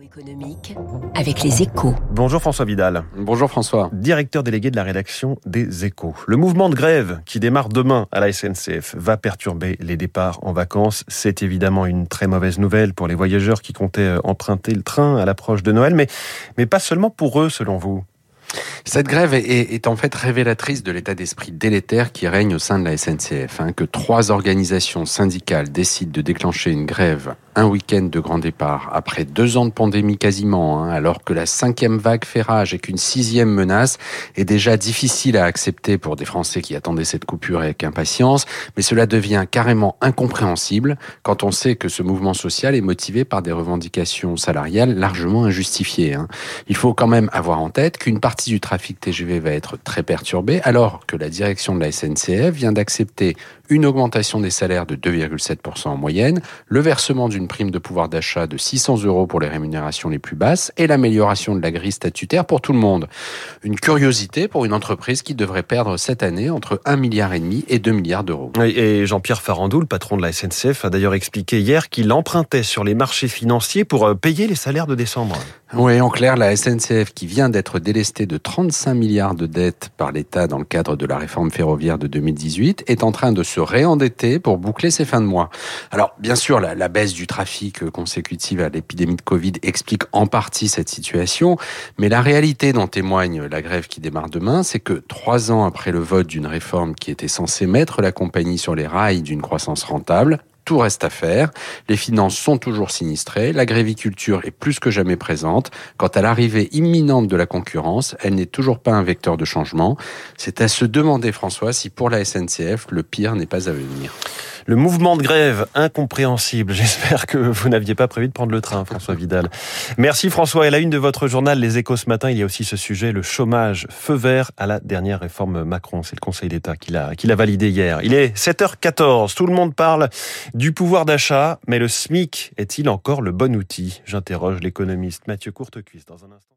économique avec les échos. Bonjour François Vidal. Bonjour François. Directeur délégué de la rédaction des échos. Le mouvement de grève qui démarre demain à la SNCF va perturber les départs en vacances. C'est évidemment une très mauvaise nouvelle pour les voyageurs qui comptaient euh, emprunter le train à l'approche de Noël, mais, mais pas seulement pour eux selon vous. Cette grève est, est, en fait révélatrice de l'état d'esprit délétère qui règne au sein de la SNCF. Hein, que trois organisations syndicales décident de déclencher une grève un week-end de grand départ après deux ans de pandémie quasiment, hein, alors que la cinquième vague fait rage et qu'une sixième menace est déjà difficile à accepter pour des Français qui attendaient cette coupure avec impatience, mais cela devient carrément incompréhensible quand on sait que ce mouvement social est motivé par des revendications salariales largement injustifiées. Hein. Il faut quand même avoir en tête qu'une partie du trafic TGV va être très perturbée, alors que la direction de la SNCF vient d'accepter une augmentation des salaires de 2,7% en moyenne, le versement d'une prime de pouvoir d'achat de 600 euros pour les rémunérations les plus basses et l'amélioration de la grille statutaire pour tout le monde. Une curiosité pour une entreprise qui devrait perdre cette année entre 1 milliard et 2 milliards d'euros. Et Jean-Pierre Farandou, le patron de la SNCF, a d'ailleurs expliqué hier qu'il empruntait sur les marchés financiers pour euh, payer les salaires de décembre. Oui, en clair, la SNCF qui vient d'être délestée de 35 milliards de dettes par l'État dans le cadre de la réforme ferroviaire de 2018 est en train de se réendetter pour boucler ses fins de mois. Alors, bien sûr, la, baisse du trafic consécutive à l'épidémie de Covid explique en partie cette situation, mais la réalité dont témoigne la grève qui démarre demain, c'est que trois ans après le vote d'une réforme qui était censée mettre la compagnie sur les rails d'une croissance rentable, tout reste à faire. Les finances sont toujours sinistrées. La gréviculture est plus que jamais présente. Quant à l'arrivée imminente de la concurrence, elle n'est toujours pas un vecteur de changement. C'est à se demander, François, si pour la SNCF, le pire n'est pas à venir. Le mouvement de grève incompréhensible. J'espère que vous n'aviez pas prévu de prendre le train, François Vidal. Merci François. Et la une de votre journal, Les Échos ce matin, il y a aussi ce sujet, le chômage feu vert à la dernière réforme Macron. C'est le Conseil d'État qui l'a, qui l'a validé hier. Il est 7h14. Tout le monde parle du pouvoir d'achat, mais le SMIC est-il encore le bon outil? J'interroge l'économiste Mathieu Courtecuisse dans un instant.